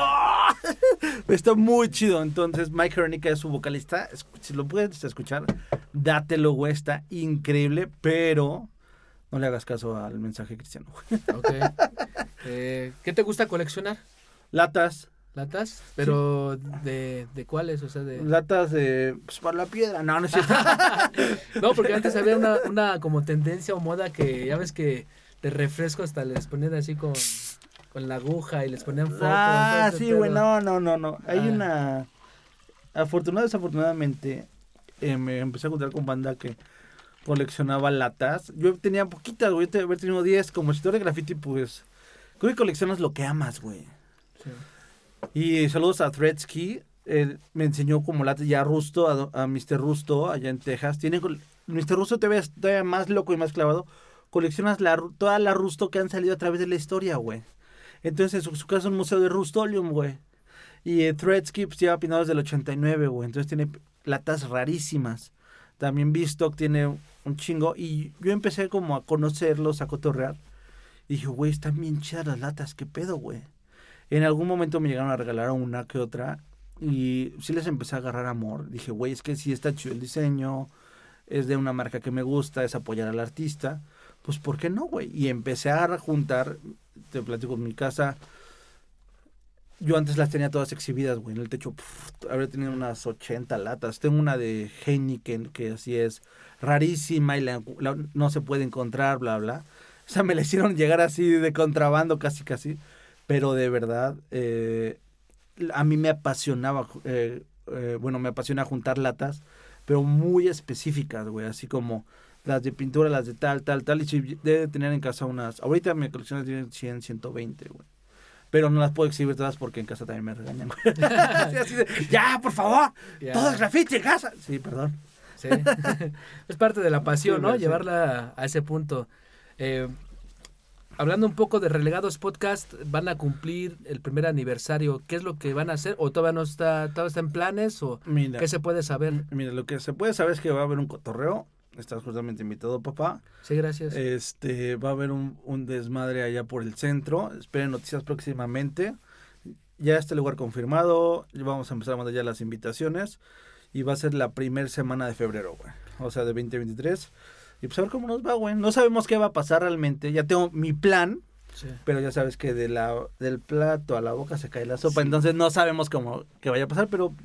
está muy chido. Entonces, Mike Hernica es su vocalista. Si lo puedes escuchar, dátelo, güey. Está increíble, pero no le hagas caso al mensaje cristiano. Ok. Eh, ¿Qué te gusta coleccionar? Latas, ¿Latas? Pero ¿de, de cuáles? O sea, de... latas de, pues, para la piedra. No, no es cierto. No, porque antes había una, una como tendencia o moda que ya ves que de refresco hasta les ponían así con, con la aguja y les ponían fotos. Ah, sí, güey, no, no, no, no. Hay Ah. una... Afortunadamente, desafortunadamente, eh, me empecé a juntar con banda que coleccionaba latas. Yo tenía poquitas, güey, te haber tenido 10. Como escritor de graffiti, pues, creo que coleccionas lo que amas, güey. Sí. Y saludos a Threadsky. Él me enseñó como lata ya Rusto, a, a Mr. Rusto, allá en Texas. Tiene, Mr. Rusto te ves todavía más loco y más clavado. Coleccionas la, toda la Rusto que han salido a través de la historia, güey. Entonces, en su, su casa es un museo de Rustolium, güey. Y eh, Threadsky pues, lleva pintado desde el 89, güey. Entonces tiene latas rarísimas. También Bistock tiene un chingo. Y yo empecé como a conocerlos, a cotorrear. Y dije, güey, están bien chidas las latas. ¿Qué pedo, güey? En algún momento me llegaron a regalar una que otra. Y sí les empecé a agarrar amor. Dije, güey, es que sí está chido el diseño. Es de una marca que me gusta, es apoyar al artista. Pues, ¿por qué no, güey? Y empecé a juntar, te platico en mi casa. Yo antes las tenía todas exhibidas, güey. En el techo, habría tenido unas 80 latas. Tengo una de Heineken, que así es rarísima y la- no se puede encontrar, bla, bla. O sea, me la hicieron llegar así de contrabando, casi, casi. Pero de verdad, eh, a mí me apasionaba, eh, eh, bueno, me apasiona juntar latas, pero muy específicas, güey. Así como las de pintura, las de tal, tal, tal. Y si debe de tener en casa unas. Ahorita mi colección tiene 100, 120, güey. Pero no las puedo exhibir todas porque en casa también me regañan, güey. Así, así de, ya, por favor, Ya. todo es graffiti en casa. Sí, perdón. Sí. es parte de la pasión, ¿no? sí. Llevarla a ese punto. Eh, hablando un poco de Relegados Podcast, van a cumplir el primer aniversario. ¿Qué es lo que van a hacer? ¿O todavía no está, todavía está en planes? ¿O Mira, qué se puede saber? mira, lo que se puede saber es que va a haber un cotorreo. Estás justamente invitado, papá. Sí, gracias. Este, va a haber un, un desmadre allá por el centro. Esperen noticias próximamente. Ya está el lugar confirmado. Vamos a empezar a mandar ya las invitaciones. Y va a ser la primera semana de febrero, güey. O sea, de 2023. Y pues a ver cómo nos va, güey. No sabemos qué va a pasar realmente. Ya tengo mi plan. Sí. Pero ya sabes que de la, del plato a la boca se cae la sopa. Sí. Entonces no sabemos cómo que vaya a pasar. Pero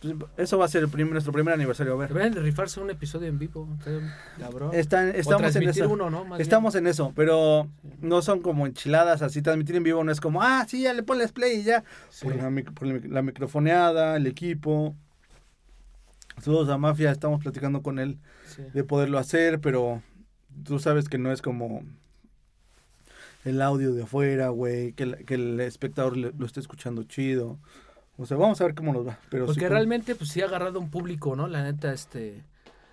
pues, eso va a ser el prim- nuestro primer aniversario. A ver. De rifarse un episodio en vivo. Cabrón. Estamos en eso. uno, ¿no? Bien. Estamos en eso, pero no son como enchiladas así. Transmitir en vivo no es como, ah, sí, ya le pones play y ya. Sí. Por, la, por la microfoneada, el equipo. Saludos a Mafia, estamos platicando con él Sí. de poderlo hacer, pero tú sabes que no es como el audio de afuera, güey, que, el- que el espectador le- lo esté escuchando chido. O sea, vamos a ver cómo nos va. Pero Porque realmente, pues sí ha agarrado un público, ¿no? La neta, este.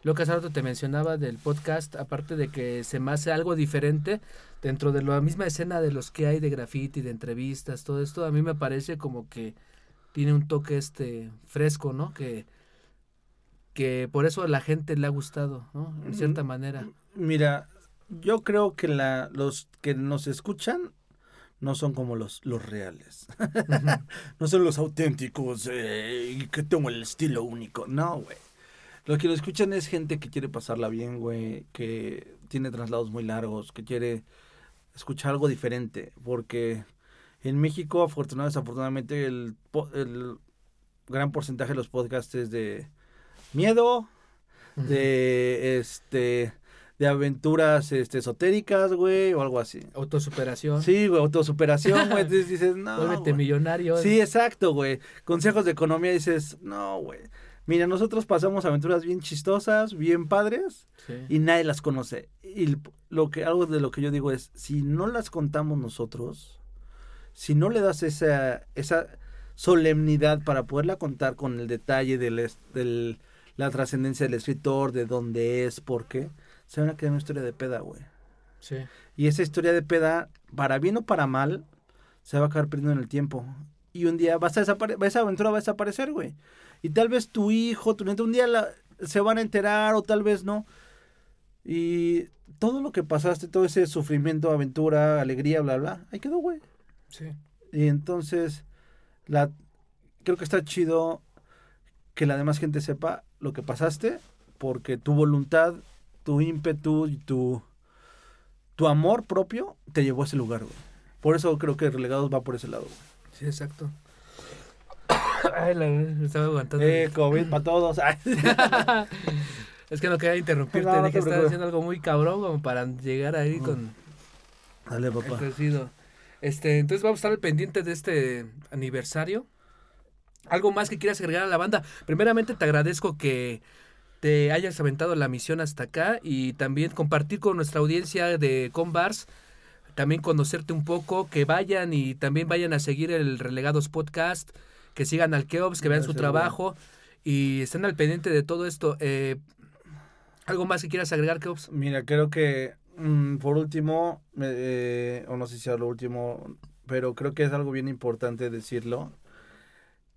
Lo que hace rato te mencionaba del podcast, aparte de que se me hace algo diferente dentro de la misma escena de los que hay de graffiti, de entrevistas, todo esto, a mí me parece como que tiene un toque este fresco, ¿no? Que, que por eso a la gente le ha gustado, ¿no? En cierta Mm, manera. Mira, yo creo que la, los que nos escuchan no son como los, los reales. no son los auténticos eh, y que tengo el estilo único. No, güey. Lo que lo escuchan es gente que quiere pasarla bien, güey, que tiene traslados muy largos, que quiere escuchar algo diferente, porque en México, afortunadamente, desafortunadamente, el, el gran porcentaje de los podcasts es de miedo, de este de aventuras este esotéricas, güey, o algo así. Autosuperación. Sí, güey, autosuperación, güey, entonces dices, no. Vuélvete millonario. Sí, exacto, güey. Consejos de economía dices, no, güey. Mira, nosotros pasamos aventuras bien chistosas, bien padres, Sí. y nadie las conoce. Y lo que algo de lo que yo digo es, si no las contamos nosotros, si no le das esa esa solemnidad para poderla contar con el detalle del la trascendencia del escritor, de dónde es, por qué, se van a quedar una historia de peda, güey. sí. Y esa historia de peda, para bien o para mal, se va a acabar perdiendo en el tiempo. Y un día vas a desapare- esa aventura va a desaparecer, güey. Y tal vez tu hijo, tu nieto, un día la- se van a enterar o tal vez no. Y todo lo que pasaste, todo ese sufrimiento, aventura, alegría, bla, bla, ahí quedó, güey. Sí. Y entonces, la, creo que está chido que la demás gente sepa lo que pasaste, porque tu voluntad, tu ímpetu y tu, tu amor propio te llevó a ese lugar, güey. Por eso creo que Relegados va por ese lado, güey. Sí, exacto. Ay, la, me estaba aguantando. Eh, COVID para todos. Ay. es que no quería interrumpirte, No, no haciendo algo muy cabrón como para llegar ahí Mm. con Dale, papá. Este, entonces vamos a estar al pendiente de este aniversario. Algo más que quieras agregar a la banda. Primeramente te agradezco que te hayas aventado la misión hasta acá y también compartir con nuestra audiencia de Conbars, también conocerte un poco, que vayan y también vayan a seguir el Relegados Podcast, que sigan al Keops, que vean su trabajo y estén al pendiente de todo esto. Eh, ¿Algo más que quieras agregar, Keops? Mira, creo que mm, por último, eh, o no sé si sea lo último, pero creo que es algo bien importante decirlo,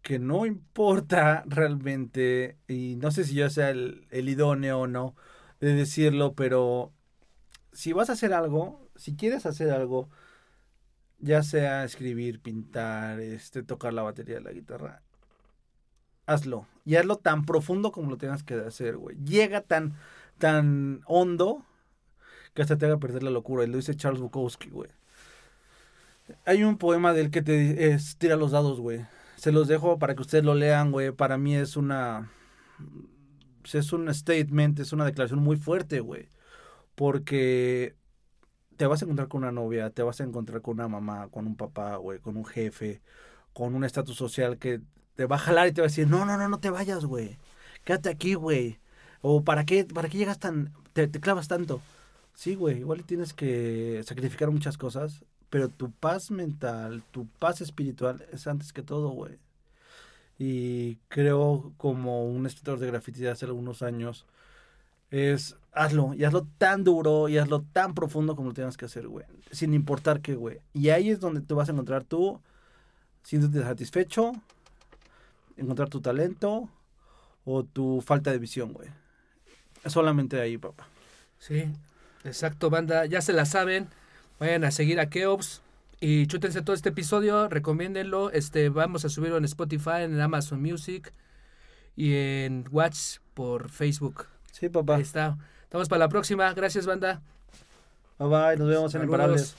que no importa realmente, y no sé si yo sea el, idóneo o no de decirlo, pero si vas a hacer algo, si quieres hacer algo, ya sea escribir, pintar, este, tocar la batería de la guitarra, hazlo. Y hazlo tan profundo como lo tengas que hacer, güey. Llega tan, tan hondo que hasta te haga perder la locura. Y lo dice Charles Bukowski, güey. Hay un poema de él que te es tira los dados, güey. Se los dejo para que ustedes lo lean, güey. Para mí es una es un statement, es una declaración muy fuerte, güey. Porque te vas a encontrar con una novia, te vas a encontrar con una mamá, con un papá, güey, con un jefe, con un estatus social que te va a jalar y te va a decir, no, no, no, no te vayas, güey. Quédate aquí, güey. O ¿para qué, para qué llegas tan, te, te clavas tanto? Sí, güey, igual tienes que sacrificar muchas cosas, pero tu paz mental, tu paz espiritual es antes que todo, güey. Y creo como un escritor de graffiti de hace algunos años, es hazlo, y hazlo tan duro, y hazlo tan profundo como lo tengas que hacer, güey. Sin importar qué, güey. Y ahí es donde tú vas a encontrar tú, siéntete satisfecho, encontrar tu talento o tu falta de visión, güey. Solamente ahí, papá. Sí, exacto, banda. Ya se la saben. Vayan a seguir a Keops y chútense todo este episodio. Recomiéndenlo. Este, vamos a subirlo en Spotify, en Amazon Music y en Watch por Facebook. Sí, papá. Ahí está. Estamos para la próxima. Gracias, banda. Bye bye, nos vemos en Saludos. Imparables.